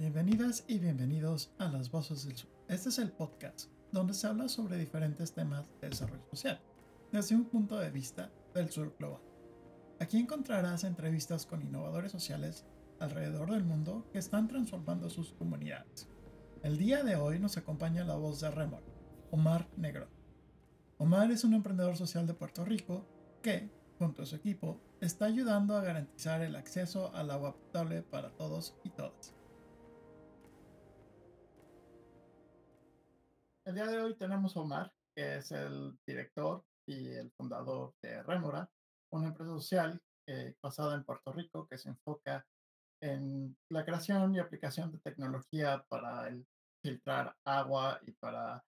Bienvenidas y bienvenidos a Las Voces del Sur. Este es el podcast donde se habla sobre diferentes temas de desarrollo social, desde un punto de vista del sur global. Aquí encontrarás entrevistas con innovadores sociales alrededor del mundo que están transformando sus comunidades. El día de hoy nos acompaña la voz de Remor, Omar Negro. Omar es un emprendedor social de Puerto Rico que, junto a su equipo, está ayudando a garantizar el acceso al agua potable para todos y todas. El día de hoy tenemos a Omar, que es el director y el fundador de Remora, una empresa social eh, basada en Puerto Rico que se enfoca en la creación y aplicación de tecnología para el filtrar agua y para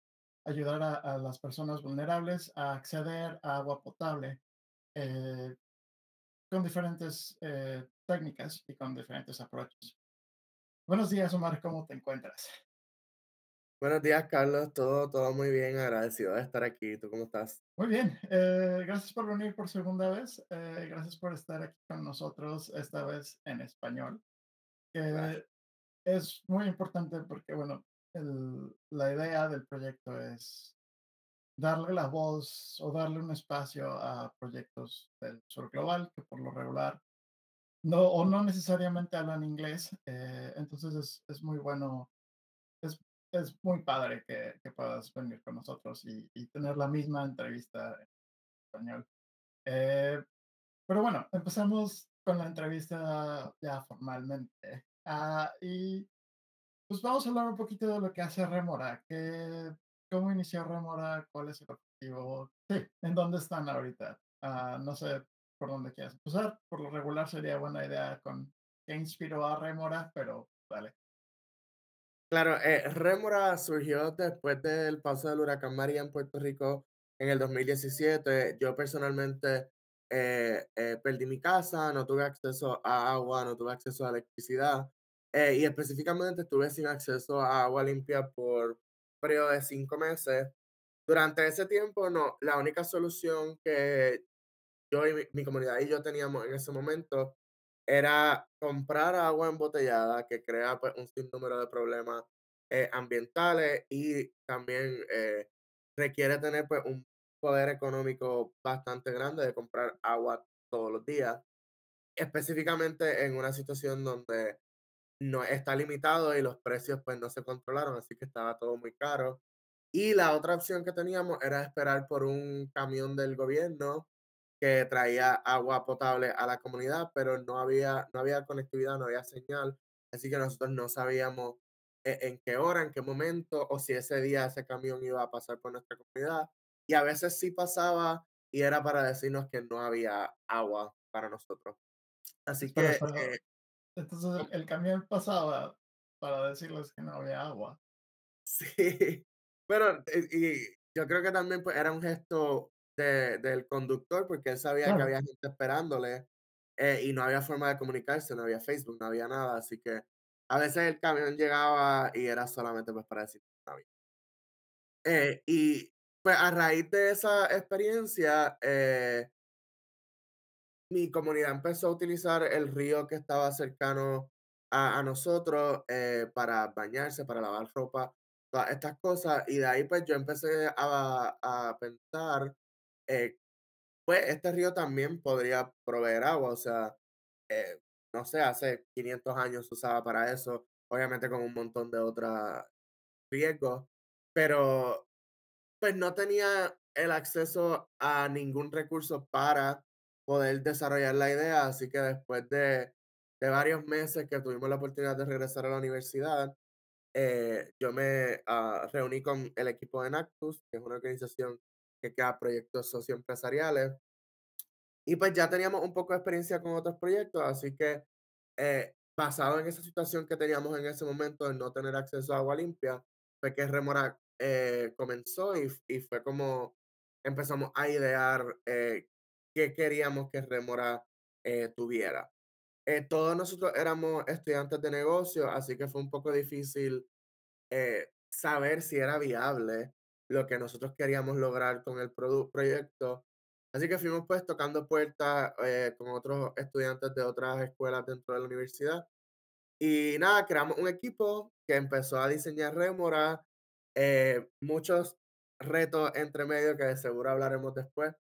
ayudar a, las personas vulnerables a acceder a agua potable eh, con diferentes eh, técnicas y con diferentes approaches. Buenos días, Omar, ¿cómo te encuentras? Buenos días, Carlos. Todo, todo muy bien. Agradecido de estar aquí. ¿Tú cómo estás? Muy bien. Eh, gracias por venir por segunda vez. Eh, gracias por estar aquí con nosotros, esta vez en español. es muy importante porque, bueno, el, la idea del proyecto es darle la voz o darle un espacio a proyectos del sur global que por lo regular no o no necesariamente hablan inglés. Eh, entonces es, es, muy bueno, es muy padre que, puedas venir con nosotros y, y, tener la misma entrevista en español. Eh, pero bueno, empezamos con la entrevista ya formalmente. Ah, y pues vamos a hablar un poquito de lo que hace Remora, que, cómo inició Remora, cuál es el objetivo, sí, en dónde están ahorita. Ah, no sé por dónde quieras empezar, por lo regular sería buena idea con qué inspiró a Remora, pero vale. Claro, eh, Rémora surgió después del paso del huracán María en Puerto Rico en el 2017. Yo personalmente eh, eh, perdí mi casa, no tuve acceso a agua, no tuve acceso a electricidad eh, y específicamente estuve sin acceso a agua limpia por un periodo de cinco meses. Durante ese tiempo, no, la única solución que yo y mi, mi comunidad y yo teníamos en ese momento era comprar agua embotellada que crea pues, un sinnúmero de problemas eh, ambientales y también eh, requiere tener pues, un poder económico bastante grande de comprar agua todos los días, específicamente en una situación donde no está limitado y los precios pues no se controlaron, así que estaba todo muy caro. Y la otra opción que teníamos era esperar por un camión del gobierno que traía agua potable a la comunidad, pero no había, no había conectividad, no había señal, así que nosotros no sabíamos e, en, qué hora, en qué momento, o si ese día ese camión iba a pasar por nuestra comunidad. Y a veces sí pasaba y era para decirnos que no había agua para nosotros. Así que... Eh, entonces el, camión pasaba para decirles que no había agua. Sí, pero eh, y yo creo que también pues, era un gesto del conductor porque él sabía que había gente esperándole eh, y no había forma de comunicarse, no había Facebook, no había nada, así que a veces el camión llegaba y era solamente pues para decir que no había. Eh, y pues a raíz de esa experiencia, eh, mi comunidad empezó a utilizar el río que estaba cercano a, a nosotros para bañarse, para lavar ropa, todas estas cosas. Y de ahí pues yo empecé a, a pensar eh, pues este río también podría proveer agua, o sea, eh, no sé, hace 500 años se usaba para eso, obviamente con un montón de otros riesgos, pero pues no tenía el acceso a ningún recurso para poder desarrollar la idea, así que después de, de varios meses que tuvimos la oportunidad de regresar a la universidad, eh, yo me uh, reuní con el equipo de Nactus, que es una organización que queda proyectos socioempresariales. Y pues ya teníamos un poco de experiencia con otros proyectos, así que eh, basado en esa situación que teníamos en ese momento de no tener acceso a agua limpia, fue que Remora eh, comenzó y, y, fue como empezamos a idear eh, qué queríamos que Remora tuviera. todos nosotros éramos estudiantes de negocio, así que fue un poco difícil saber si era viable lo que nosotros queríamos lograr con el proyecto. Así que fuimos pues tocando puertas eh, con otros estudiantes de otras escuelas dentro de la universidad Y nada, creamos un equipo que empezó a diseñar Remora, eh, muchos retos entre medio que de seguro hablaremos después,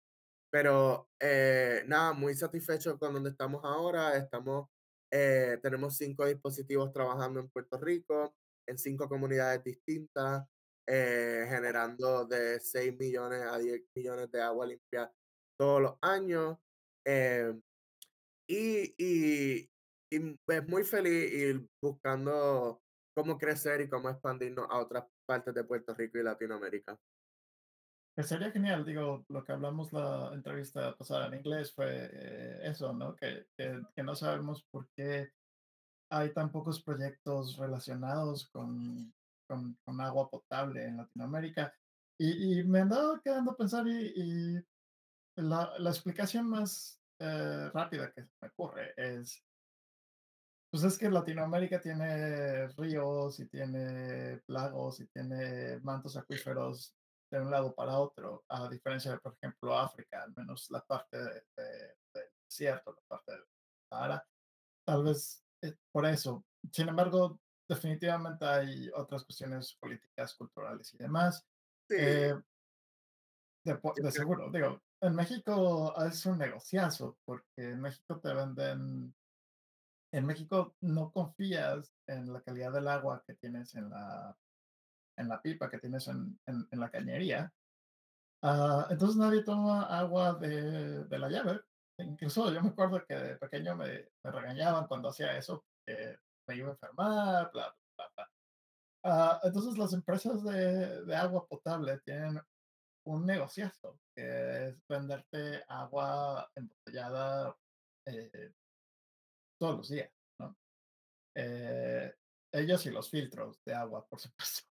pero eh, nada, muy satisfecho con donde estamos ahora. Estamos, eh, tenemos cinco dispositivos trabajando en Puerto Rico, en cinco comunidades distintas, generando de 6 millones a 10 millones de agua limpia todos los años. y, y, y es muy feliz ir buscando cómo crecer y cómo expandirnos a otras partes de Puerto Rico y Latinoamérica. Pues sería genial, digo, lo que hablamos la entrevista pasada en inglés fue eh, eso, ¿no? Que, que, que, no sabemos por qué hay tan pocos proyectos relacionados con, agua potable en Latinoamérica. Y, y, me andaba quedando a pensar y, y la, la, explicación más eh, rápida que me ocurre es pues es que Latinoamérica tiene ríos y tiene lagos y tiene mantos acuíferos de un lado para otro, a diferencia de, por ejemplo, África, al menos la parte del de, desierto, la parte de Sahara. Tal vez eh, por eso. Sin embargo, definitivamente hay otras cuestiones políticas, culturales y demás. Sí. Eh, de, de seguro, digo, en México es un negociazo, porque en México te venden en México no confías en la calidad del agua que tienes en la, en la pipa, que tienes en, en, la cañería. Uh, entonces nadie toma agua de, de, la llave. Incluso yo me acuerdo que de pequeño me, me regañaban cuando hacía eso, que me iba a enfermar, bla, bla, bla. Uh, entonces las empresas de, de, agua potable tienen un negociazo, que es venderte agua embotellada eh, todos los días, ¿no? Eh, ellos y los filtros de agua, por supuesto.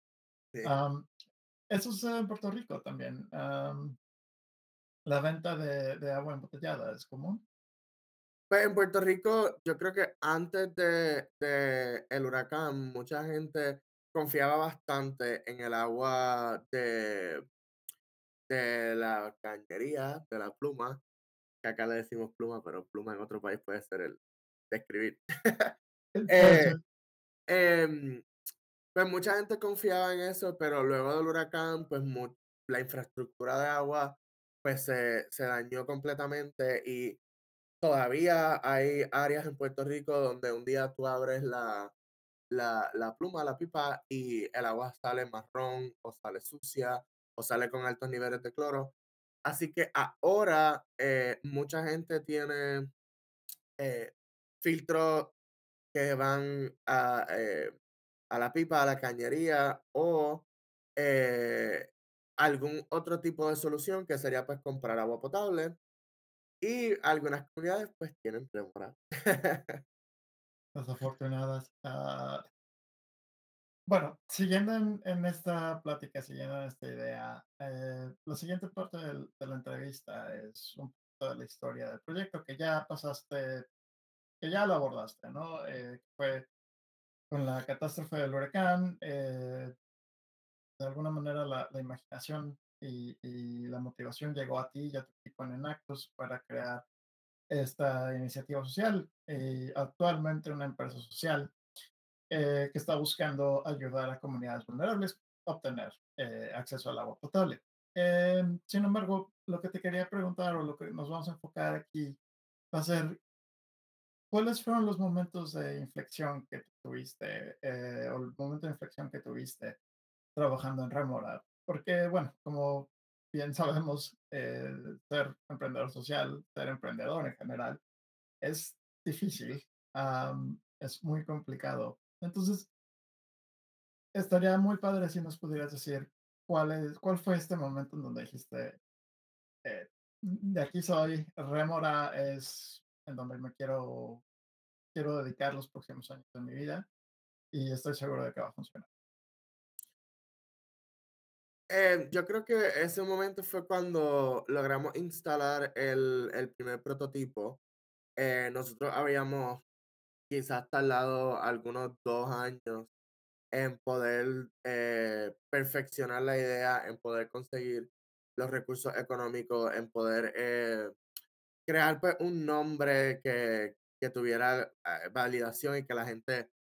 Sí. Um, eso sucede en Puerto Rico también. Um, la venta de, de, agua embotellada es común. Pues en Puerto Rico, yo creo que antes de, de, el huracán, mucha gente confiaba bastante en el agua de, de la cañería, de la pluma, que acá le decimos pluma, pero pluma en otro país puede ser el, de escribir. eh, eh, pues mucha gente confiaba en eso, pero luego del huracán, pues la infraestructura de agua pues se, se dañó completamente y todavía hay áreas en Puerto Rico donde un día tú abres la, la, la, pluma, la pipa, y el agua sale marrón o sale sucia o sale con altos niveles de cloro. Así que ahora eh, mucha gente tiene eh, filtros que van a, eh, a la pipa, a la cañería o algún otro tipo de solución que sería pues comprar agua potable y algunas comunidades pues tienen Remora. Desafortunadas. Uh, bueno, siguiendo en, en, esta plática, siguiendo en esta idea, eh, la siguiente parte de, de, la entrevista es un poco de la historia del proyecto que ya pasaste que ya lo abordaste, ¿no? Eh, fue con la catástrofe del huracán, eh, de alguna manera la, la imaginación y, y, la motivación llegó a ti y a tu equipo en Enactus para crear esta iniciativa social, y actualmente una empresa social eh, que está buscando ayudar a comunidades vulnerables a obtener eh, acceso al agua potable. Eh, sin embargo, lo que te quería preguntar o lo que nos vamos a enfocar aquí va a ser ¿Cuáles fueron los momentos de inflexión que tuviste, eh, o el momento de inflexión que tuviste trabajando en Remora? Porque, bueno, como bien sabemos, ser emprendedor social, ser emprendedor en general, es difícil, es muy complicado. Entonces, estaría muy padre si nos pudieras decir cuál, es, cuál fue este momento en donde dijiste, eh, de aquí soy, Remora es en donde me quiero, quiero dedicar los próximos años de mi vida y estoy seguro de que va a funcionar. Eh, yo creo que ese momento fue cuando logramos instalar el, el primer prototipo. Eh, nosotros habíamos quizás tardado algunos dos años en poder eh, perfeccionar la idea, en poder conseguir los recursos económicos, en poder crear pues un nombre que, que tuviera validación y que la gente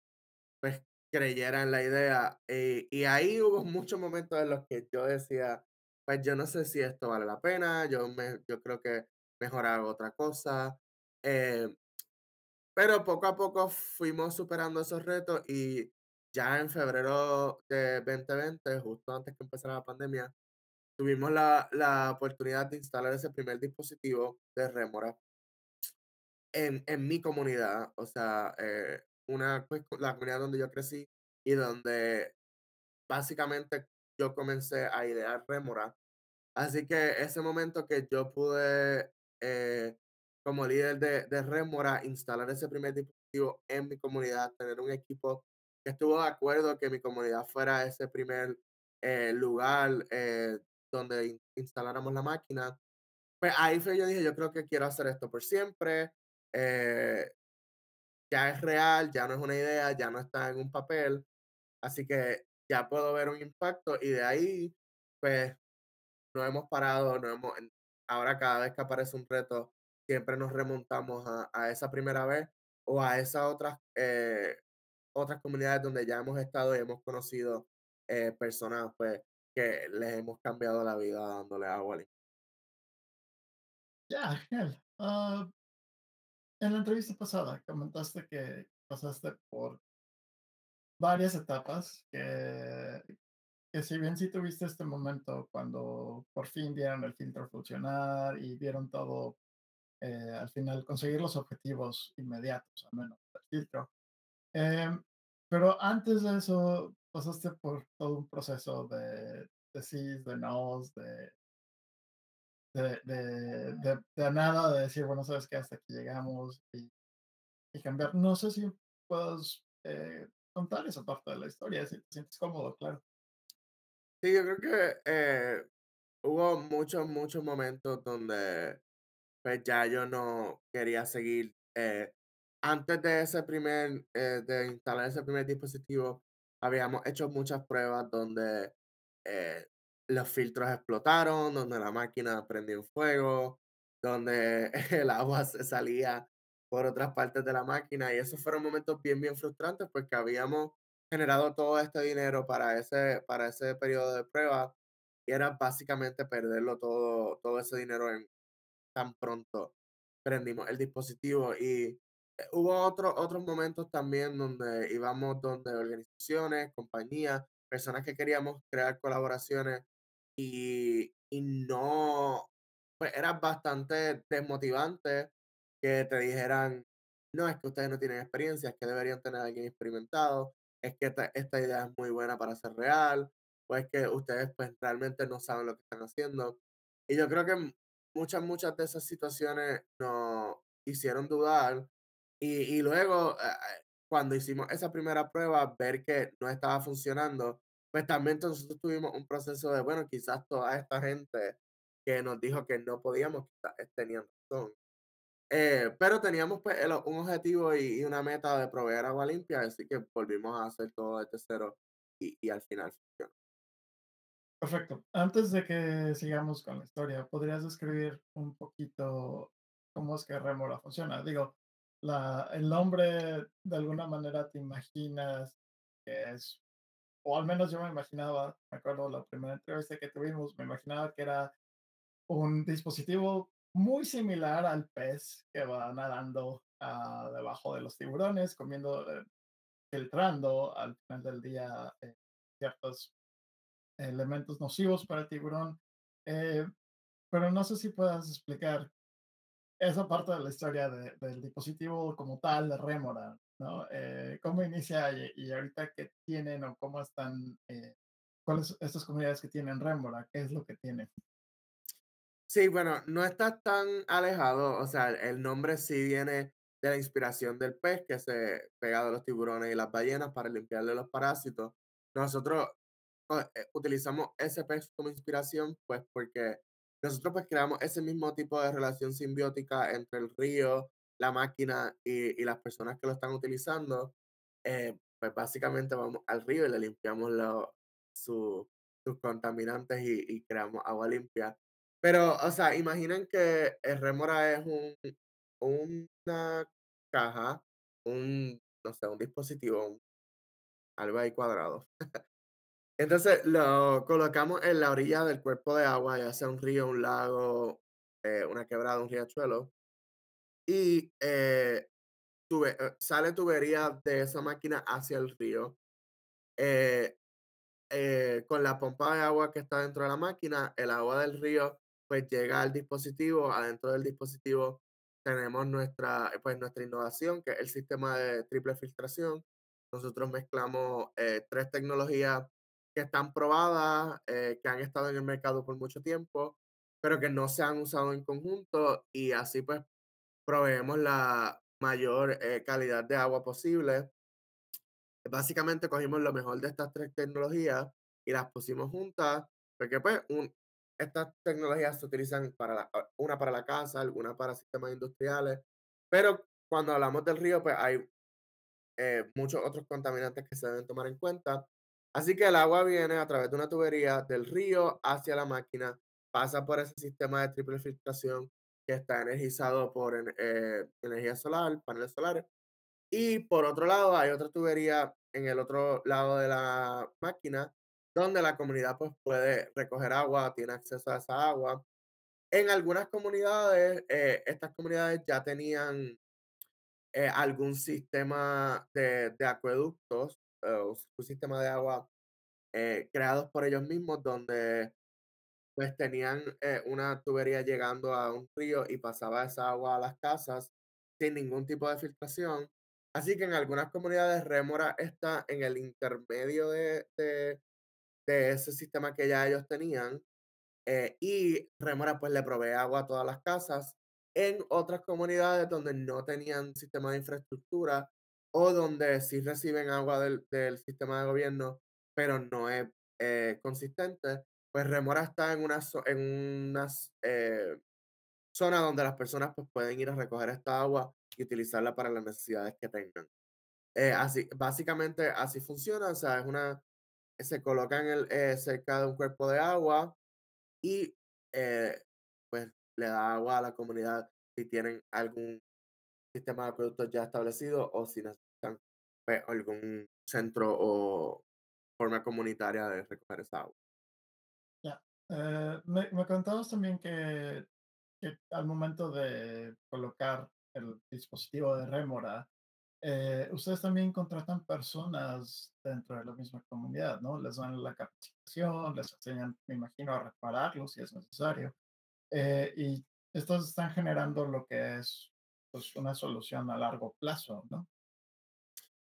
creyera en la idea. Eh, y ahí hubo muchos momentos en los que yo decía, pues yo no sé si esto vale la pena, yo, me, yo creo que mejor hago otra cosa. Eh, pero poco a poco fuimos superando esos retos y ya en febrero de 2020, justo antes que empezara la pandemia, tuvimos la, la oportunidad de instalar ese primer dispositivo de Remora en, en mi comunidad, o sea, eh, una, pues, la comunidad donde yo crecí y donde básicamente yo comencé a idear Remora. Así que ese momento que yo pude, eh, como líder de, de Remora, instalar ese primer dispositivo en mi comunidad, tener un equipo que estuvo de acuerdo que mi comunidad fuera ese primer eh, lugar eh, donde in- instaláramos la máquina, pues ahí fue yo dije, yo creo que quiero hacer esto por siempre. eh, ya es real, ya no es una idea, ya no está en un papel, así que ya puedo ver un impacto y de ahí, pues no hemos parado, no hemos, ahora cada vez que aparece un reto, siempre nos remontamos a, a esa primera vez o a esas otras, eh, otras comunidades donde ya hemos estado y hemos conocido eh, personas pues, que les hemos cambiado la vida dándole agua. Ya, genial. Ah, en la entrevista pasada comentaste que pasaste por varias etapas, que, que si bien sí tuviste este momento cuando por fin vieron el filtro funcionar y vieron todo, eh, al final conseguir los objetivos inmediatos, al menos del filtro. Em, pero antes de eso pasaste por todo un proceso de, de de nos, de, de, de, de, de nada, de decir, bueno, sabes que hasta aquí llegamos y, y cambiar. No sé si puedes eh, contar esa parte de la historia, si te sientes cómodo, claro. Sí, yo creo que eh, hubo muchos, muchos momentos donde pues ya yo no quería seguir. eh, antes de ese primer, eh, de instalar ese primer dispositivo, habíamos hecho muchas pruebas donde eh, los filtros explotaron, donde la máquina prendió en fuego, donde el agua se salía por otras partes de la máquina y esos fueron momentos bien, bien frustrantes porque habíamos generado todo este dinero para ese, para ese periodo de prueba y era básicamente perderlo todo, todo ese dinero en tan pronto prendimos el dispositivo. Y eh, hubo otros otros momentos también donde íbamos donde organizaciones, compañías, personas que queríamos crear colaboraciones y, y no, pues era bastante desmotivante que te dijeran, no, es que ustedes no tienen experiencia, es que deberían tener a alguien experimentado, es que esta, esta idea es muy buena para ser real, o es que ustedes pues realmente no saben lo que están haciendo. Y yo creo que muchas, muchas de esas situaciones nos hicieron dudar y, y luego eh, eh, cuando hicimos esa primera prueba, ver que no estaba funcionando, pues también nosotros tuvimos un proceso de, bueno, quizás toda esta gente que nos dijo que no podíamos, quizás tenían razón. Eh, pero teníamos pues el- un objetivo y, y una meta de proveer agua limpia, así que volvimos a hacer todo desde cero y, y al final funcionó. Perfecto. Antes de que sigamos con la historia, ¿podrías describir un poquito cómo es que Remora funciona? Digo, la, el nombre de alguna manera te imaginas que es, o al menos yo me imaginaba, me acuerdo la primera entrevista que tuvimos, me imaginaba que era un dispositivo muy similar al pez que va nadando ah, debajo de los tiburones, comiendo, eh, filtrando al final del día eh, ciertos elementos nocivos para el tiburón. Eh, pero no sé si puedas explicar esa parte de la historia de- del dispositivo como tal de Remora, ¿no? Eh, ¿Cómo inicia y, y ahorita qué tienen o cómo están, eh, cuáles estas comunidades que tienen Remora, qué es lo que tienen? Sí, bueno, no está tan alejado, o sea, el nombre sí viene de la inspiración del pez que se pega de los tiburones y las ballenas para limpiarle los parásitos. Nosotros eh, utilizamos ese pez como inspiración, pues porque nosotros pues creamos ese mismo tipo de relación simbiótica entre el río, la máquina y, y las personas que lo están utilizando. Eh, pues básicamente vamos al río y le limpiamos lo- su- sus contaminantes y, y creamos agua limpia. Pero, o sea, imaginen que el rémora es un, una caja, un, no sé, un dispositivo, algo ahí cuadrado. Entonces lo colocamos en la orilla del cuerpo de agua, ya sea un río, un lago, eh, una quebrada, un riachuelo. Y eh, eh, sale tubería de esa máquina hacia el río. con la pompa de agua que está dentro de la máquina, el agua del río pues llega al dispositivo, adentro del dispositivo tenemos nuestra, pues, nuestra innovación, que es el sistema de triple filtración. Nosotros mezclamos tres tecnologías que están probadas, eh, que han estado en el mercado por mucho tiempo, pero que no se han usado en conjunto y así pues proveemos la mayor eh, calidad de agua posible. Básicamente cogimos lo mejor de estas tres tecnologías y las pusimos juntas, porque pues estas tecnologías se utilizan para ah, una para la casa, alguna para sistemas industriales, pero cuando hablamos del río, pues hay eh, muchos otros contaminantes que se deben tomar en cuenta Así que el agua viene a través de una tubería del río hacia la máquina, pasa por ese sistema de triple filtración que está energizado por eh, energía solar, paneles solares. Y por otro lado, hay otra tubería en el otro lado de la máquina donde la comunidad pues, puede recoger agua, tiene acceso a esa agua. En algunas comunidades, eh, estas comunidades ya tenían eh, algún sistema de, de acueductos un sistema de agua eh, creados por ellos mismos donde pues tenían eh, una tubería llegando a un río y pasaba esa agua a las casas sin ningún tipo de filtración. Así que en algunas comunidades Rémora está en el intermedio de, de, de ese sistema que ya ellos tenían eh, y Rémora pues le provee agua a todas las casas. En otras comunidades donde no tenían sistema de infraestructura, o donde sí reciben agua del, del sistema de gobierno, pero no es eh, consistente, pues Remora está en una, en una eh, zona donde las personas pues, pueden ir a recoger esta agua y utilizarla para las necesidades que tengan. Eh, así, básicamente así funciona, o sea, es una, se coloca en el, cerca de un cuerpo de agua y pues le da agua a la comunidad si tienen algún sistema de productos ya establecido o si necesitan pues, algún centro o forma comunitaria de recoger esa agua. Eh, me, me, contabas también que, que, al momento de colocar el dispositivo de rémora, eh, ustedes también contratan personas dentro de la misma comunidad, ¿no? Les dan la capacitación, les enseñan, me imagino, a repararlo si es necesario. Eh, y estos están generando lo que es pues, una solución a largo plazo, ¿no?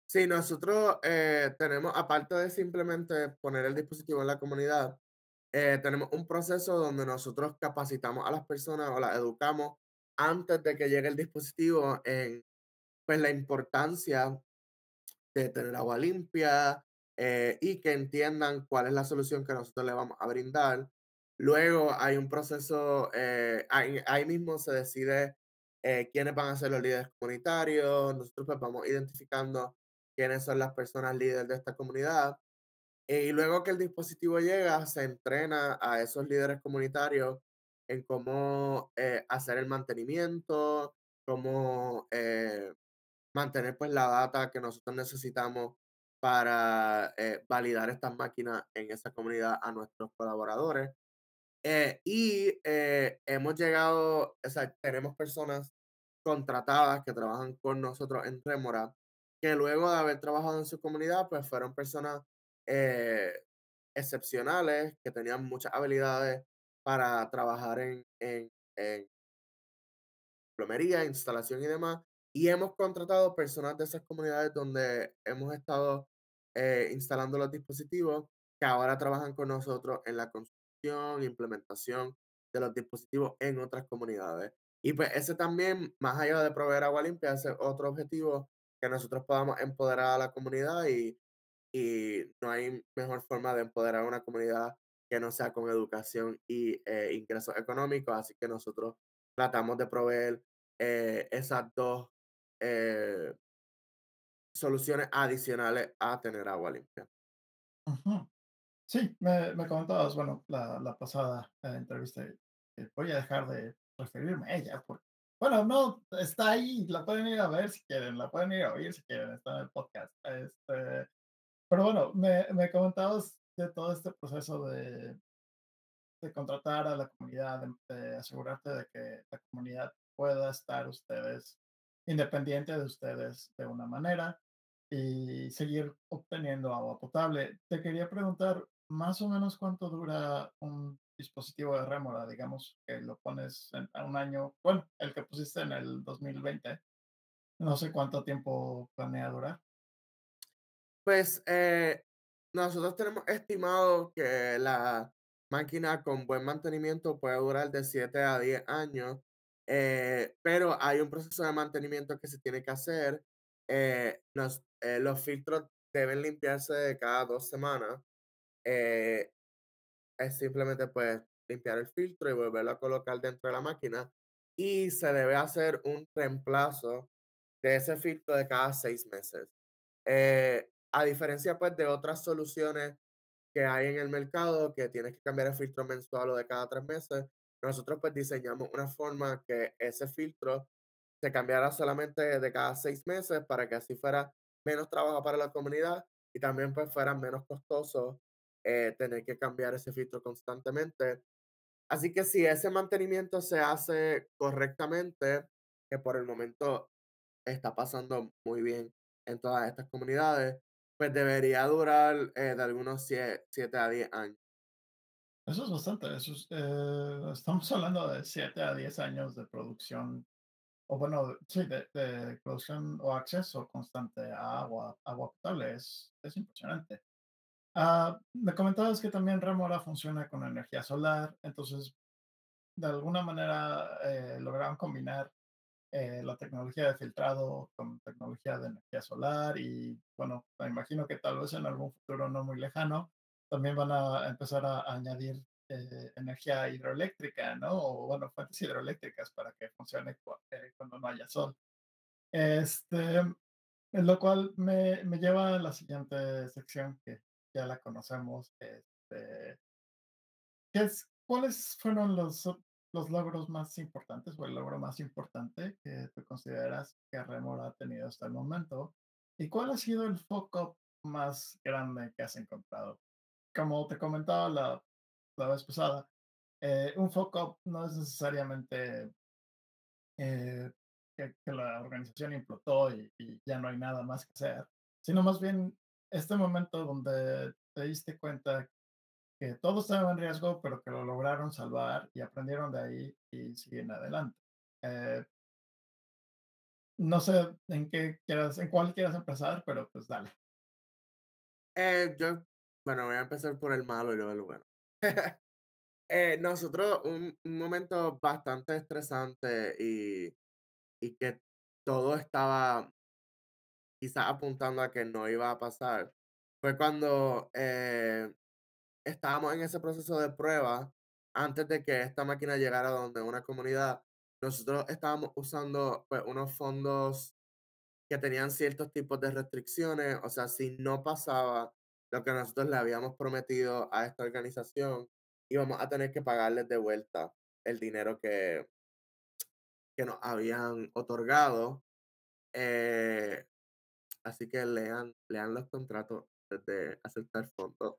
Sí, nosotros eh, tenemos, aparte de simplemente poner el dispositivo en la comunidad, eh, tenemos un proceso donde nosotros capacitamos a las personas o las educamos antes de que llegue el dispositivo en pues, la importancia de tener agua limpia eh, y que entiendan cuál es la solución que nosotros le vamos a brindar. Luego hay un proceso, ahí, mismo se decide eh, quiénes van a ser los líderes comunitarios, nosotros pues vamos identificando quiénes son las personas líderes de esta comunidad. Eh, y luego que el dispositivo llega, se entrena a esos líderes comunitarios en cómo eh, hacer el mantenimiento, cómo mantener pues la data que nosotros necesitamos para validar estas máquinas en esa comunidad a nuestros colaboradores. Eh, y eh, hemos llegado, o sea, tenemos personas contratadas que trabajan con nosotros en Remora, que luego de haber trabajado en su comunidad, pues fueron personas eh, excepcionales, que tenían muchas habilidades para trabajar en, en, en plomería, instalación y demás. Y hemos contratado personas de esas comunidades donde hemos estado instalando los dispositivos que ahora trabajan con nosotros en la construcción implementación de los dispositivos en otras comunidades. Y pues ese también, más allá de proveer agua limpia, es otro objetivo que nosotros podamos empoderar a la comunidad y, y no hay mejor forma de empoderar una comunidad que no sea con educación y eh, ingresos económicos. Así que nosotros tratamos de proveer eh, esas dos eh, soluciones adicionales a tener agua limpia. Sí, me, me comentabas, bueno, la, la pasada eh, entrevista, voy a dejar de referirme a ella, porque, bueno, no, está ahí, la pueden ir a ver si quieren, la pueden ir a oír si quieren, está en el podcast. Este, Pero bueno, me, me comentabas de todo este proceso de, de contratar a la comunidad, de, de asegurarte de que la comunidad pueda estar ustedes independiente de ustedes de una manera y seguir obteniendo agua potable. Te quería preguntar más o menos cuánto dura un dispositivo de rémora, digamos que lo pones en, a un año, bueno, el que pusiste en el 2020, no sé cuánto tiempo planea durar. Pues eh, nosotros tenemos estimado que la máquina con buen mantenimiento puede durar de 7 a 10 años, eh, pero hay un proceso de mantenimiento que se tiene que hacer. Eh, nos, eh, los filtros deben limpiarse de cada dos semanas. Eh, es simplemente pues limpiar el filtro y volverlo a colocar dentro de la máquina. Y se debe hacer un reemplazo de ese filtro de cada seis meses. Eh, a diferencia pues de otras soluciones que hay en el mercado, que tienes que cambiar el filtro mensual o de cada tres meses, nosotros pues diseñamos una forma que ese filtro se cambiara solamente de cada seis meses para que así fuera menos trabajo para la comunidad y también pues fuera menos costoso eh, tener que cambiar ese filtro constantemente. Así que si ese mantenimiento se hace correctamente, que por el momento está pasando muy bien en todas estas comunidades, pues debería durar eh, de algunos 7 a 10 años. Eso es bastante, eso es, eh, estamos hablando de 7 a 10 años de producción, o bueno, sí, de, de producción o acceso constante a agua, agua potable, es, es impresionante. Ah, me comentabas que también Remora funciona con energía solar, entonces de alguna manera eh, lograron combinar eh, la tecnología de filtrado con tecnología de energía solar y bueno, me imagino que tal vez en algún futuro no muy lejano también van a empezar a, añadir eh, energía hidroeléctrica, ¿no? O bueno, fuentes hidroeléctricas para que funcione cuando no haya sol. Este, lo cual me, me lleva a la siguiente sección que ya la conocemos. Este, ¿qué es, ¿Cuáles fueron los, los logros más importantes o el logro más importante que tú consideras que Remor ha tenido hasta el momento? ¿Y cuál ha sido el foco más grande que has encontrado? Como te comentaba la, la vez pasada, eh, un foco no es necesariamente eh, que, que, la organización implotó y, y, ya no hay nada más que hacer, sino más bien este momento donde te diste cuenta que todo estaba en riesgo, pero que lo lograron salvar y aprendieron de ahí y siguen adelante. Eh, no sé en qué quieras, en cuál quieras empezar, pero pues dale. Eh, yo, bueno, voy a empezar por el malo y luego el bueno. eh, nosotros, un, un, momento bastante estresante y, y que todo estaba quizás apuntando a que no iba a pasar, fue cuando eh, estábamos en ese proceso de prueba, antes de que esta máquina llegara a donde una comunidad, nosotros estábamos usando pues, unos fondos que tenían ciertos tipos de restricciones, o sea, si no pasaba lo que nosotros le habíamos prometido a esta organización, íbamos a tener que pagarles de vuelta el dinero que, que nos habían otorgado. Eh, Así que lean, lean los contratos de aceptar fondos.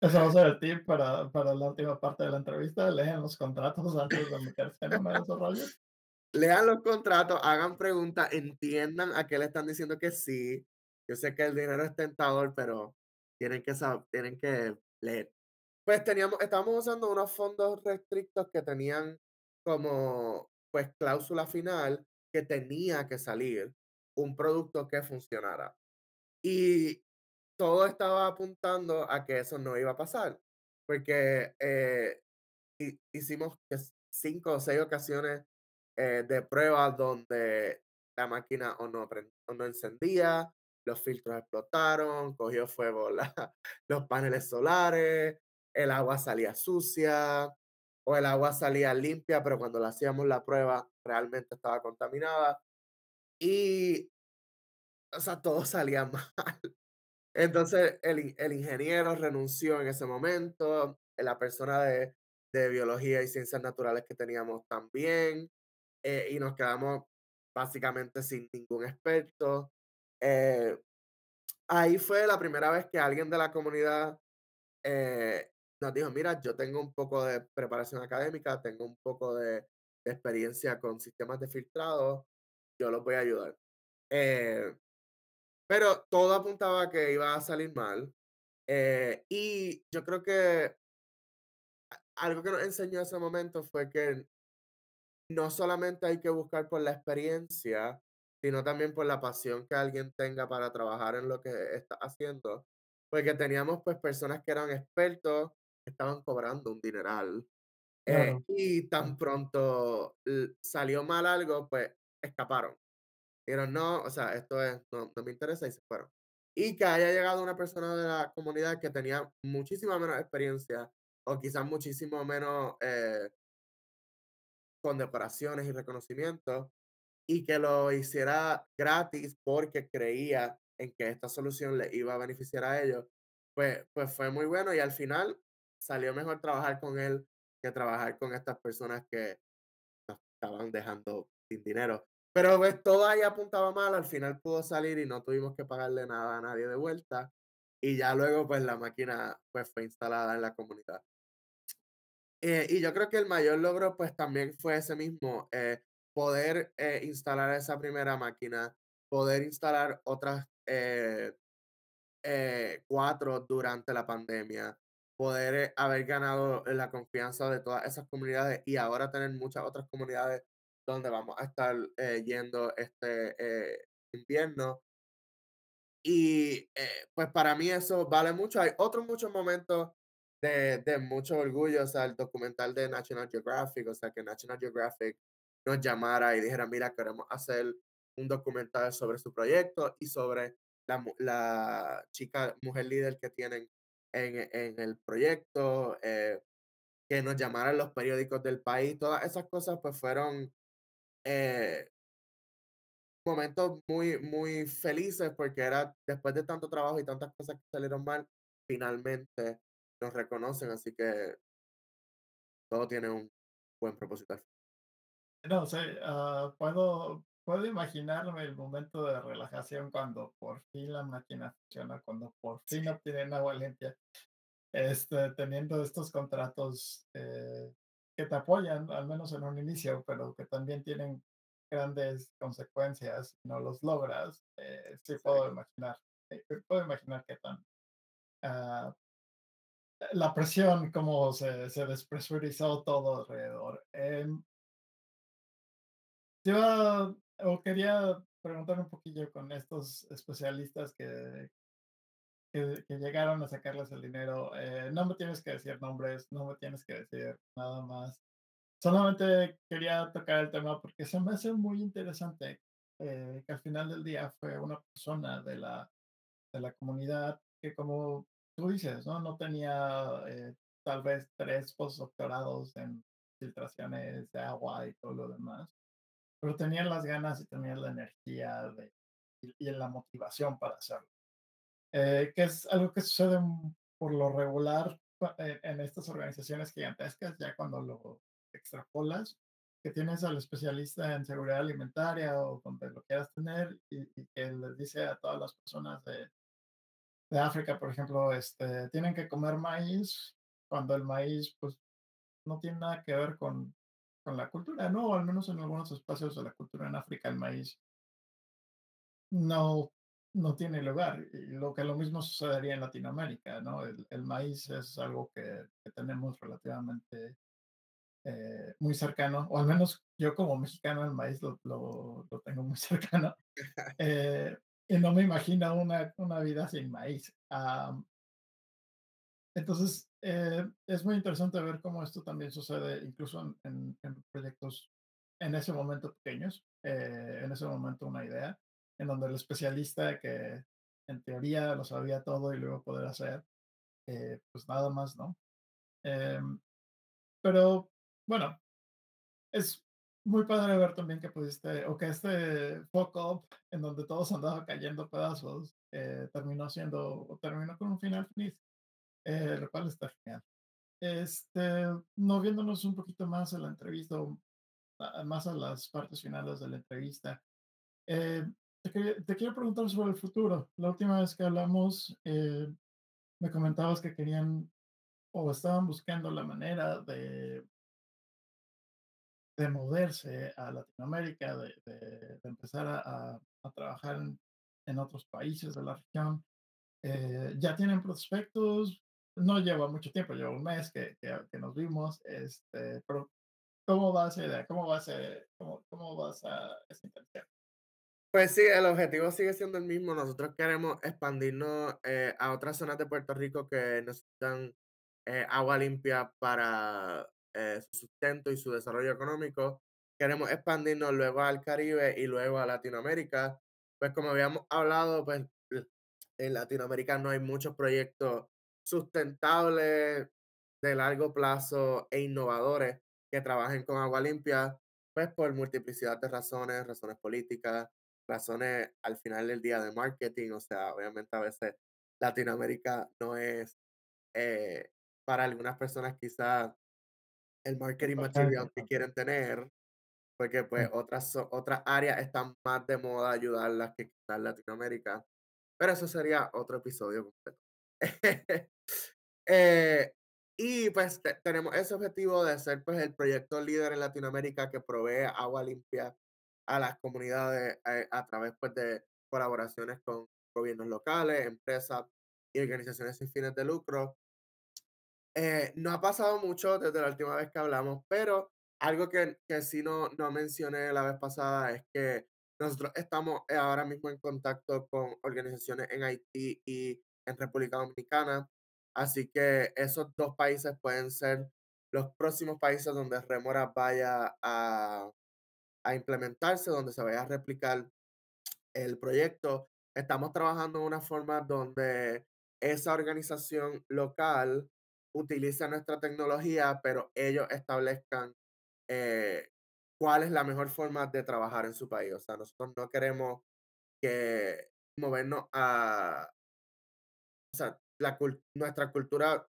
Eso va a tip para, para la última parte de la entrevista. Lean los contratos antes de meterse en esos rollos. Lean los contratos, hagan preguntas, entiendan a qué le están diciendo que sí. Yo sé que el dinero es tentador, pero tienen que saber, tienen que leer. Pues teníamos, estábamos usando unos fondos restrictos que tenían como pues cláusula final que tenía que salir un producto que funcionara. Y todo estaba apuntando a que eso no iba a pasar, porque eh, hicimos cinco o seis ocasiones eh, de pruebas donde la máquina o no, o no encendía, los filtros explotaron, cogió fuego la, los paneles solares, el agua salía sucia o el agua salía limpia, pero cuando le hacíamos la prueba realmente estaba contaminada. Y, o sea, todo salía mal. Entonces, el, el ingeniero renunció en ese momento, la persona de, de biología y ciencias naturales que teníamos también, eh, y nos quedamos básicamente sin ningún experto. Eh, ahí fue la primera vez que alguien de la comunidad eh, nos dijo, mira, yo tengo un poco de preparación académica, tengo un poco de, experiencia con sistemas de filtrado, yo los voy a ayudar. Eh, pero todo apuntaba a que iba a salir mal. Eh, y yo creo que algo que nos enseñó ese momento fue que no solamente hay que buscar por la experiencia, sino también por la pasión que alguien tenga para trabajar en lo que está haciendo. Porque teníamos pues personas que eran expertos, que estaban cobrando un dineral. Eh, y tan pronto salió mal algo, pues escaparon. Dijeron, no, o sea, esto es, no, no me interesa y se fueron. Y que haya llegado una persona de la comunidad que tenía muchísima menos experiencia o quizás muchísimo menos eh, condecoraciones y reconocimientos y que lo hiciera gratis porque creía en que esta solución le iba a beneficiar a ellos, pues, pues fue muy bueno y al final salió mejor trabajar con él que trabajar con estas personas que nos estaban dejando sin dinero. Pero pues todo ahí apuntaba mal, al final pudo salir y no tuvimos que pagarle nada a nadie de vuelta. Y ya luego pues la máquina pues fue instalada en la comunidad. Eh, y yo creo que el mayor logro pues también fue ese mismo, eh, poder eh, instalar esa primera máquina, poder instalar otras cuatro durante la pandemia, poder haber ganado la confianza de todas esas comunidades y ahora tener muchas otras comunidades donde vamos a estar yendo este invierno. Y pues para mí eso vale mucho. Hay otros muchos momentos de, mucho orgullo, o sea, el documental de National Geographic, o sea, que National Geographic nos llamara y dijera, mira, queremos hacer un documental sobre su proyecto y sobre la, la chica, mujer líder que tienen en, en el proyecto, eh, que nos llamaran los periódicos del país, todas esas cosas pues fueron eh, momentos muy, muy felices porque era después de tanto trabajo y tantas cosas que salieron mal, finalmente nos reconocen, así que todo tiene un buen propósito. No sé, ah, puedo, puedo imaginarme el momento de relajación cuando por fin la máquina funciona, cuando por fin obtienen agua limpia, este, teniendo estos contratos eh, que te apoyan, al menos en un inicio, pero que también tienen grandes consecuencias no los logras, eh, sí puedo imaginar, eh, puedo imaginar qué tan ah, la presión, cómo se, se despresurizó todo alrededor. Em, yo o quería preguntar un poquillo con estos especialistas que, que, llegaron a sacarles el dinero. Eh, no me tienes que decir nombres, no me tienes que decir nada más. Solamente quería tocar el tema porque se me hace muy interesante eh, que al final del día fue una persona de la, de la comunidad que como tú dices, ¿no? No tenía eh, tal vez tres postdoctorados en filtraciones de agua y todo lo demás, pero tenía las ganas y tenía la energía de, y, la motivación para hacerlo. Eh, que es algo que sucede por lo regular eh, en estas organizaciones gigantescas, ya cuando lo extrapolas, que tienes al especialista en seguridad alimentaria o donde lo quieras tener y, y que les dice a todas las personas de de África, por ejemplo, este, tienen que comer maíz cuando el maíz pues no tiene nada que ver con, con la cultura, ¿no? O al menos en algunos espacios de la cultura en África el maíz no, no tiene lugar. Y lo que lo mismo sucedería en Latinoamérica, ¿no? El, el maíz es algo que, que tenemos relativamente eh, muy cercano, o al menos yo como mexicano el maíz lo, lo, lo tengo muy cercano. Eh, y no me imagino una, una vida sin maíz. entonces, eh, es muy interesante ver cómo esto también sucede incluso en, en, proyectos en ese momento pequeños, eh, en ese momento una idea, en donde el especialista que en teoría lo sabía todo y luego poder hacer, eh, pues nada más, ¿no? Em, pero bueno, es muy padre ver también que pudiste, o que este fuck up en donde todos andaban cayendo pedazos, eh, terminó siendo, o terminó con un final feliz, eh, lo cual está genial. Este, no viéndonos un poquito más en la entrevista, más a las partes finales de la entrevista, eh, te, quiero preguntar sobre el futuro. La última vez que hablamos, eh, me comentabas que querían o estaban buscando la manera de, de moverse a Latinoamérica, de, de, empezar a, a, trabajar en, en, otros países de la región. Eh, ya tienen prospectos, no lleva mucho tiempo, lleva un mes que, que, nos vimos, este, pero ¿cómo va esa idea? ¿Cómo va a ser, cómo, cómo vas a esa intención? Pues sí, el objetivo sigue siendo el mismo. Nosotros queremos expandirnos eh, a otras zonas de Puerto Rico que necesitan eh, agua limpia para eh, su sustento y su desarrollo económico. Queremos expandirnos luego al Caribe y luego a Latinoamérica. Pues como habíamos hablado, pues en Latinoamérica no hay muchos proyectos sustentables de largo plazo e innovadores que trabajen con agua limpia, pues por multiplicidad de razones, razones políticas, razones al final del día de marketing, o sea, obviamente a veces Latinoamérica no es eh, para algunas personas quizás el marketing material que quieren tener, porque pues otras, otras áreas están más de moda ayudarlas que quizás Latinoamérica, pero eso sería otro episodio completo. eh, y pues tenemos ese objetivo de ser pues el proyecto líder en Latinoamérica que provee agua limpia a las comunidades eh, a través pues, de colaboraciones con gobiernos locales, empresas y organizaciones sin fines de lucro. Eh, no ha pasado mucho desde la última vez que hablamos, pero algo que, que sí no, no mencioné la vez pasada es que nosotros estamos eh, ahora mismo en contacto con organizaciones en Haití y en República Dominicana, así que esos dos países pueden ser los próximos países donde Remora vaya a, a implementarse, donde se vaya a replicar el proyecto. Estamos trabajando de una forma donde esa organización local utilice nuestra tecnología, pero ellos establezcan eh, cuál es la mejor forma de trabajar en su país. O sea, nosotros no queremos que movernos a, o sea, la, nuestra cultura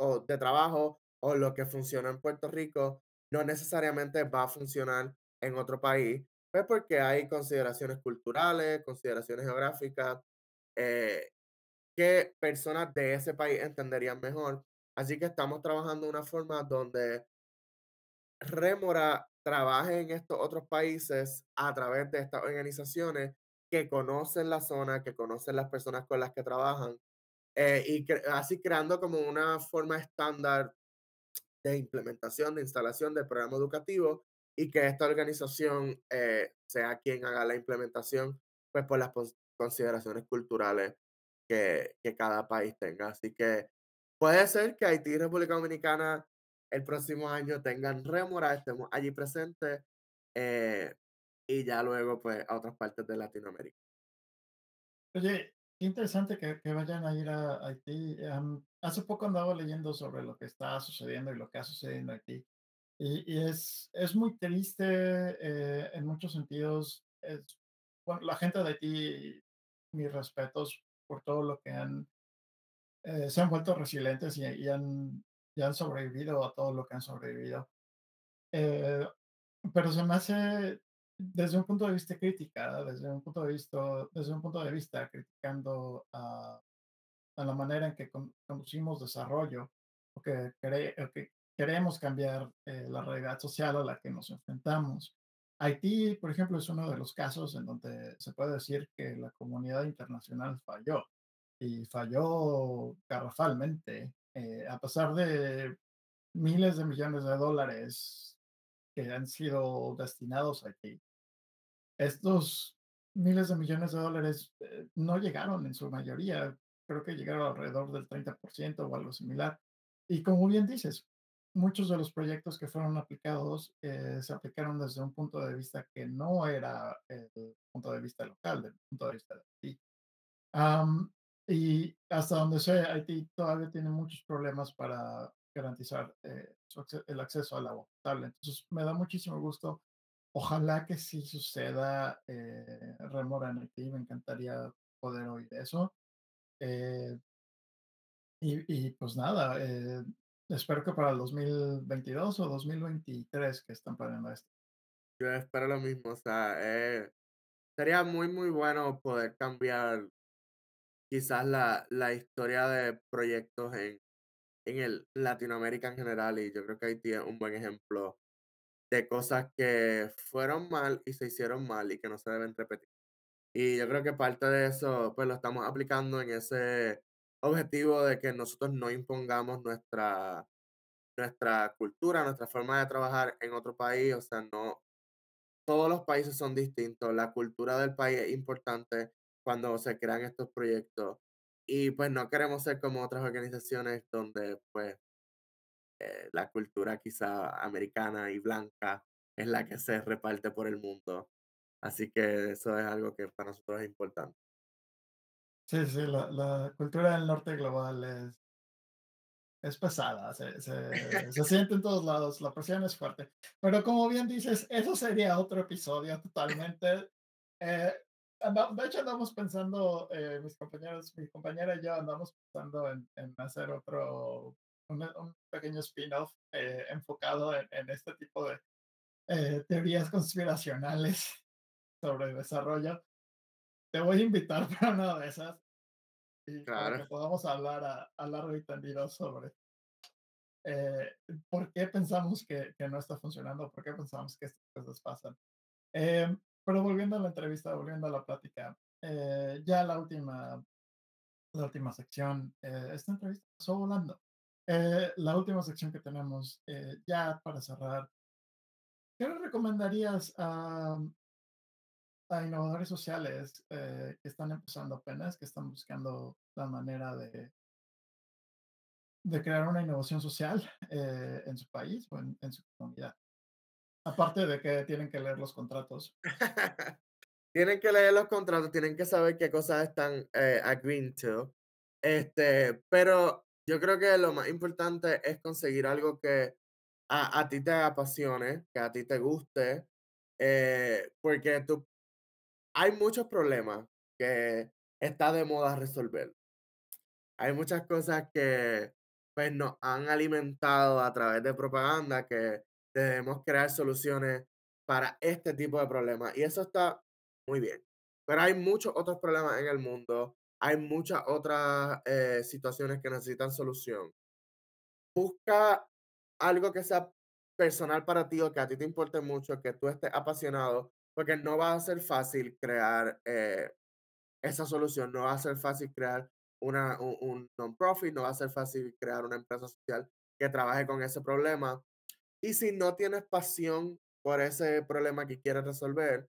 o de trabajo o lo que funciona en Puerto Rico no necesariamente va a funcionar en otro país, pues porque hay consideraciones culturales, consideraciones geográficas, eh, que personas de ese país entenderían mejor. Así que estamos trabajando de una forma donde Remora trabaje en estos otros países a través de estas organizaciones que conocen la zona, que conocen las personas con las que trabajan, eh, y así creando como una forma estándar de implementación, de instalación del programa educativo y que esta organización eh, sea quien haga la implementación, pues por las consideraciones culturales que, que, cada país tenga. Así que puede ser que Haití y República Dominicana el próximo año tengan remora, estemos allí presentes eh, y ya luego pues a otras partes de Latinoamérica. Oye, qué interesante que, que vayan a ir a Haití. hace poco andaba leyendo sobre lo que está sucediendo y lo que ha sucedido en Haití. Y, es, es muy triste eh, en muchos sentidos. Es, bueno, la gente de Haití, mis respetos por todo lo que han, eh, se han vuelto resilientes y, han, han sobrevivido a todo lo que han sobrevivido. Eh, pero se me hace, desde un punto de vista crítica, desde un punto de vista, desde un punto de vista criticando a, a la manera en que conducimos desarrollo, o que, que queremos cambiar eh, la realidad social a la que nos enfrentamos. Haití, por ejemplo, es uno de los casos en donde se puede decir que la comunidad internacional falló y falló garrafalmente, eh, a pesar de miles de millones de dólares que han sido destinados a Haití. Estos miles de millones de dólares eh, no llegaron en su mayoría, creo que llegaron alrededor del 30% o algo similar. Y como bien dices, muchos de los proyectos que fueron aplicados eh, se aplicaron desde un punto de vista que no era el punto de vista local, del punto de vista de Haití. y hasta donde sé, Haití todavía tiene muchos problemas para garantizar eh, el acceso al agua potable. Entonces, me da muchísimo gusto. Ojalá que sí suceda eh, remora en Haití. Me encantaría poder oír eso. Eh, y, y, pues nada, eh, Espero que para el 2022 o 2023 que están planeando esto. Yo espero lo mismo, o sea, eh, Sería muy, muy bueno poder cambiar quizás la, la historia de proyectos en, en el Latinoamérica en general y yo creo que Haití es un buen ejemplo de cosas que fueron mal y se hicieron mal y que no se deben repetir. Y yo creo que parte de eso, pues lo estamos aplicando en ese objetivo de que nosotros no impongamos nuestra, nuestra cultura, nuestra forma de trabajar en otro país. O sea, no, todos los países son distintos. La cultura del país es importante cuando se crean estos proyectos. Y pues no queremos ser como otras organizaciones donde pues eh, la cultura quizá americana y blanca es la que se reparte por el mundo. Así que eso es algo que para nosotros es importante. Sí, sí, la, la cultura del norte global es, es pesada, se, se, se siente en todos lados, la presión es fuerte. Pero como bien dices, eso sería otro episodio totalmente. Eh, de hecho, andamos pensando, eh, mis compañeros, mi compañera y yo andamos pensando en, en hacer otro, un, un pequeño spin-off eh, enfocado en, en, este tipo de eh, teorías conspiracionales sobre desarrollo. Te voy a invitar para una de esas y claro. para que podamos hablar a, a largo y tendido sobre eh, por qué pensamos que, que, no está funcionando, por qué pensamos que estas cosas pasan. Eh, pero volviendo a la entrevista, volviendo a la plática, eh, ya la última, la última sección, eh, esta entrevista pasó volando. Eh, la última sección que tenemos, ya para cerrar, ¿qué le recomendarías a, a innovadores sociales que están empezando apenas, que están buscando la manera de, de crear una innovación social en su país o en, en su comunidad? Aparte de que tienen que leer los contratos. tienen que leer los contratos, tienen que saber qué cosas están eh, agreeing to. Este, pero yo creo que lo más importante es conseguir algo que a, a ti te apasione, que a ti te guste, eh, porque tú, hay muchos problemas que está de moda resolver. Hay muchas cosas que pues nos han alimentado a través de propaganda que debemos crear soluciones para este tipo de problemas. Y eso está muy bien. Pero hay muchos otros problemas en el mundo. Hay muchas otras eh, situaciones que necesitan solución. Busca algo que sea personal para ti o que a ti te importe mucho, que tú estés apasionado, porque no va a ser fácil crear eh, esa solución, no va a ser fácil crear una, un, un non-profit, no va a ser fácil crear una empresa social que trabaje con ese problema. Y si no tienes pasión por ese problema que quieres resolver,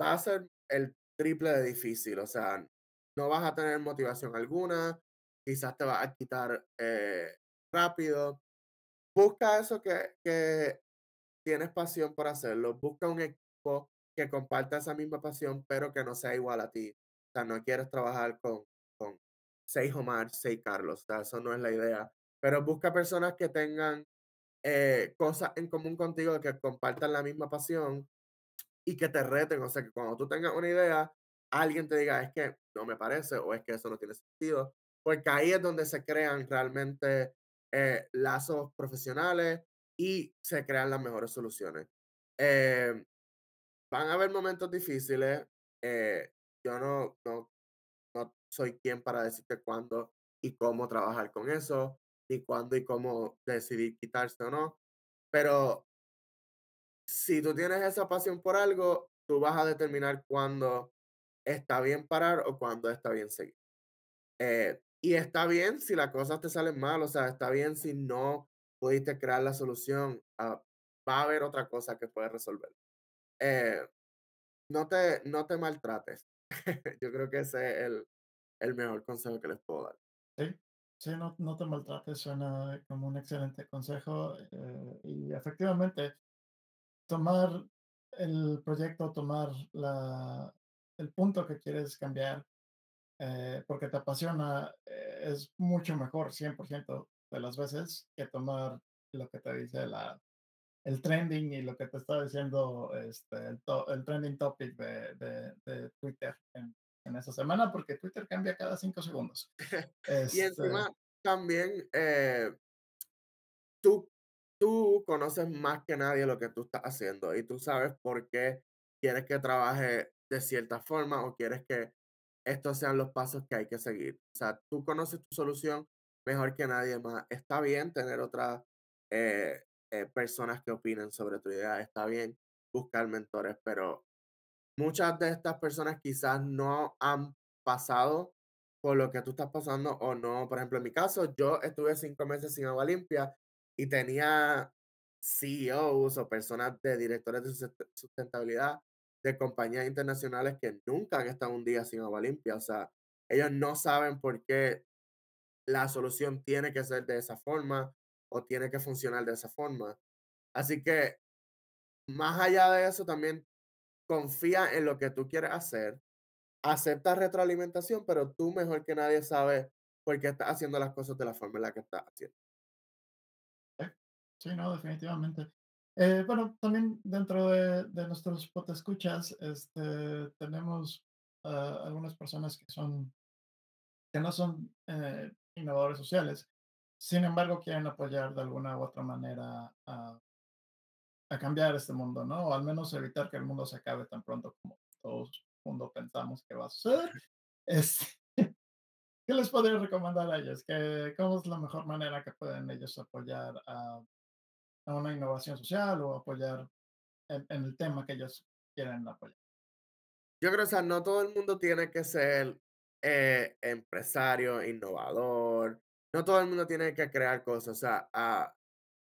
va a ser el triple de difícil. O sea, no vas a tener motivación alguna, quizás te va a quitar eh, rápido. Busca eso que, que tienes pasión por hacerlo. Busca un equipo que comparta esa misma pasión, pero que no sea igual a ti. O sea, no quieres trabajar con, con seis Omar, seis Carlos. O sea, eso no es la idea. Pero busca personas que tengan eh, cosas en común contigo que compartan la misma pasión y que te reten. O sea, que cuando tú tengas una idea, alguien te diga, es que no me parece o es que eso no tiene sentido. Porque ahí es donde se crean realmente eh, lazos profesionales y se crean las mejores soluciones. Eh, van a haber momentos difíciles. Eh, yo no, no, no soy quien para decirte cuándo y cómo trabajar con eso y cuándo y cómo decidir quitarse o no. Pero si tú tienes esa pasión por algo, tú vas a determinar cuándo está bien parar o cuándo está bien seguir. Eh, y está bien si las cosas te salen mal, o sea, está bien si no pudiste crear la solución, uh, va a haber otra cosa que puedes resolver. Eh, no, te, no te maltrates. Yo creo que ese es el, el mejor consejo que les puedo dar. Sí, Sí, no, no te maltrates, suena como un excelente consejo. Eh, y efectivamente, tomar el proyecto, tomar la, el punto que quieres cambiar, eh, porque te apasiona, eh, es mucho mejor 100% de las veces que tomar lo que te dice la, el trending y lo que te está diciendo este, el, el trending topic de, de, de Twitter en, en esa semana porque Twitter cambia cada cinco segundos. Este... y encima también eh, tú, tú conoces más que nadie lo que tú estás haciendo y tú sabes por qué quieres que trabaje de cierta forma o quieres que estos sean los pasos que hay que seguir. O sea, tú conoces tu solución mejor que nadie más. Está bien tener otras eh, eh, personas que opinen sobre tu idea, está bien buscar mentores, pero muchas de estas personas quizás no han pasado por lo que tú estás pasando o no. Por ejemplo, en mi caso, yo estuve cinco meses sin agua limpia y tenía CEOs o personas de directores de sustentabilidad de compañías internacionales que nunca han estado un día sin agua limpia. O sea, ellos no saben por qué la solución tiene que ser de esa forma o tiene que funcionar de esa forma. Así que, más allá de eso, también confía en lo que tú quieres hacer, acepta retroalimentación, pero tú mejor que nadie sabes por qué estás haciendo las cosas de la forma en la que estás haciendo. Sí, no, definitivamente. Eh, bueno, también dentro de, de nuestros escuchas, este, tenemos ah, algunas personas que son, que no son eh, innovadores sociales, sin embargo quieren apoyar de alguna u otra manera a, a cambiar este mundo, ¿no? O al menos evitar que el mundo se acabe tan pronto como todos mundo pensamos que va a suceder. Este, ¿Qué les podría recomendar a ellos? ¿Qué, ¿Cómo es la mejor manera que pueden ellos apoyar a a una innovación social o apoyar en, el tema que ellos quieren apoyar. Yo creo, o sea, no todo el mundo tiene que ser eh, empresario, innovador, no todo el mundo tiene que crear cosas, o sea, ah,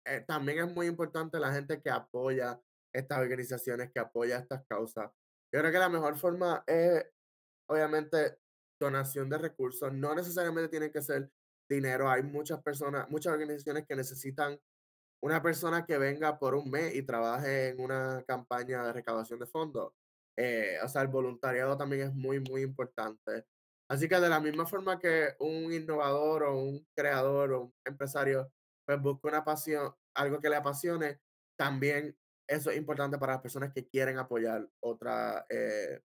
eh, también es muy importante la gente que apoya estas organizaciones, que apoya estas causas. Yo creo que la mejor forma es, obviamente, donación de recursos, no necesariamente tiene que ser dinero, hay muchas personas, muchas organizaciones que necesitan una persona que venga por un mes y trabaje en una campaña de recaudación de fondos. Eh, o sea, el voluntariado también es muy, muy importante. Así que de la misma forma que un innovador o un creador o un empresario pues busca una pasión, algo que le apasione, también eso es importante para las personas que quieren apoyar otra eh,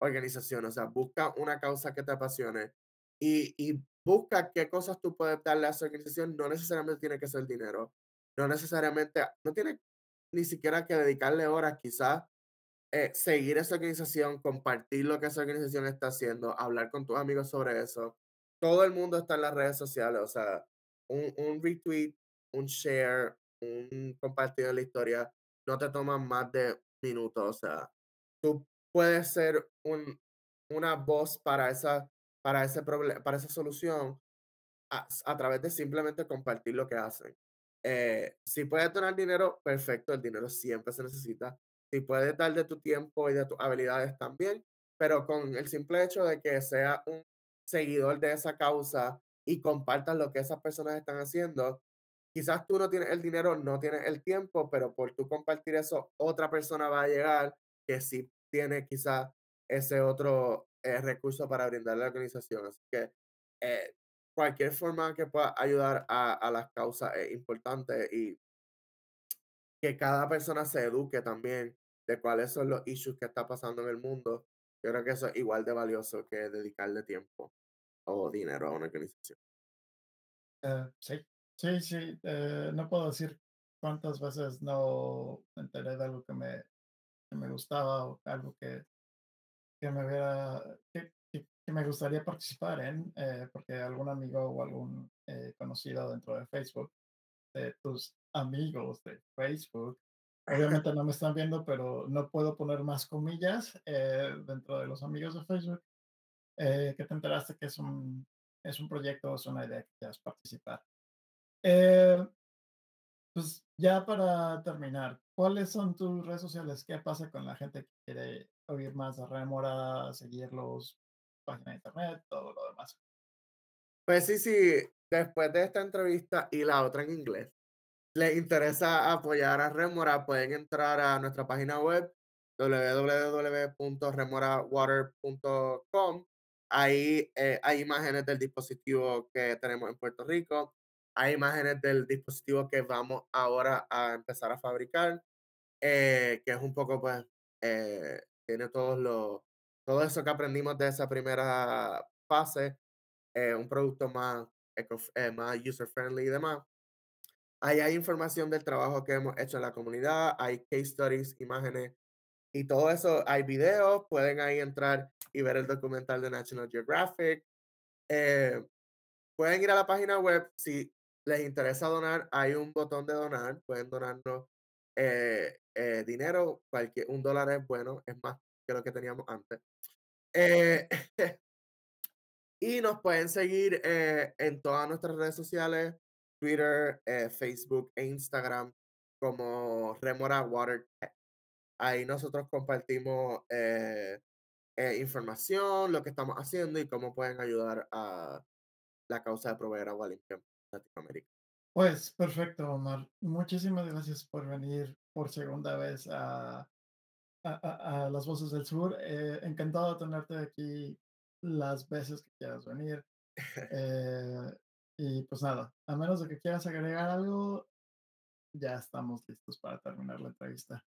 organización. O sea, busca una causa que te apasione y, y busca qué cosas tú puedes darle a esa organización. No necesariamente tiene que ser dinero no necesariamente, no tiene ni siquiera que dedicarle horas, quizás eh, seguir esa organización, compartir lo que esa organización está haciendo, hablar con tus amigos sobre eso. Todo el mundo está en las redes sociales, o sea, un, un retweet, un share, un compartido de la historia, no te toman más de minutos, o sea, tú puedes ser un, una voz para esa, para ese para esa solución a, a, través de simplemente compartir lo que hacen. Eh, si puedes donar dinero, perfecto, el dinero siempre se necesita. Si puedes dar de tu tiempo y de tus habilidades también, pero con el simple hecho de que sea un seguidor de esa causa y compartas lo que esas personas están haciendo, quizás tú no tienes el dinero, no tienes el tiempo, pero por tú compartir eso, otra persona va a llegar que sí tiene quizás ese otro eh, recurso para brindarle a la organización. Así que eh, cualquier forma que pueda ayudar a, a las causas es importante y que cada persona se eduque también de cuáles son los issues que está pasando en el mundo. Yo creo que eso es igual de valioso que dedicarle tiempo o dinero a una organización. Eh, sí, sí, sí. Eh, no puedo decir cuántas veces no enteré de algo que me, que me gustaba o algo que, que me hubiera, que me gustaría participar en, eh, porque algún amigo o algún conocido dentro de Facebook, de tus amigos de Facebook, obviamente no me están viendo, pero no puedo poner más comillas eh, dentro de los amigos de Facebook, que te enteraste que es un, es un proyecto, es una idea que quieras participar. pues ya para terminar, ¿cuáles son tus redes sociales? ¿Qué pasa con la gente que quiere oír más de Remora, seguirlos, página de internet, todo lo demás. Pues sí, sí, después de esta entrevista y la otra en inglés, les interesa apoyar a Remora, pueden entrar a nuestra página web www.remorawater.com. Ahí eh, hay imágenes del dispositivo que tenemos en Puerto Rico, hay imágenes del dispositivo que vamos ahora a empezar a fabricar, eh, que es un poco, pues, eh, tiene todos los todo eso que aprendimos de esa primera fase, eh, un producto más, eh, más user-friendly y demás. Ahí hay información del trabajo que hemos hecho en la comunidad, hay case studies, imágenes y todo eso, hay videos, pueden ahí entrar y ver el documental de National Geographic. Eh, pueden ir a la página web, si les interesa donar, hay un botón de donar, pueden donarnos eh, eh, dinero, cualquier, un dólar es bueno, es más que lo que teníamos antes. y nos pueden seguir en todas nuestras redes sociales, Twitter, Facebook e Instagram como Remora Water Ahí nosotros compartimos eh, eh, información, lo que estamos haciendo y cómo pueden ayudar a la causa de proveer agua limpia en Latinoamérica. Pues perfecto, Omar. Muchísimas gracias por venir por segunda vez a, a, Las Voces del Sur. Eh, encantado de tenerte aquí las veces que quieras venir. y pues nada, a menos de que quieras agregar algo, ya estamos listos para terminar la entrevista.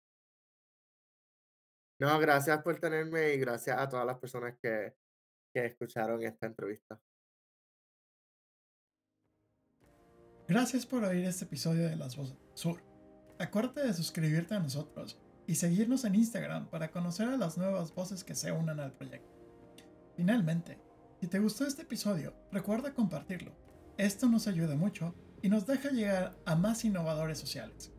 No, gracias por tenerme y gracias a todas las personas que, que escucharon esta entrevista. Gracias por oír este episodio de Las Voces Sur. Acuérdate de suscribirte a nosotros y seguirnos en Instagram para conocer a las nuevas voces que se unan al proyecto. Finalmente, si te gustó este episodio, recuerda compartirlo. Esto nos ayuda mucho y nos deja llegar a más innovadores sociales.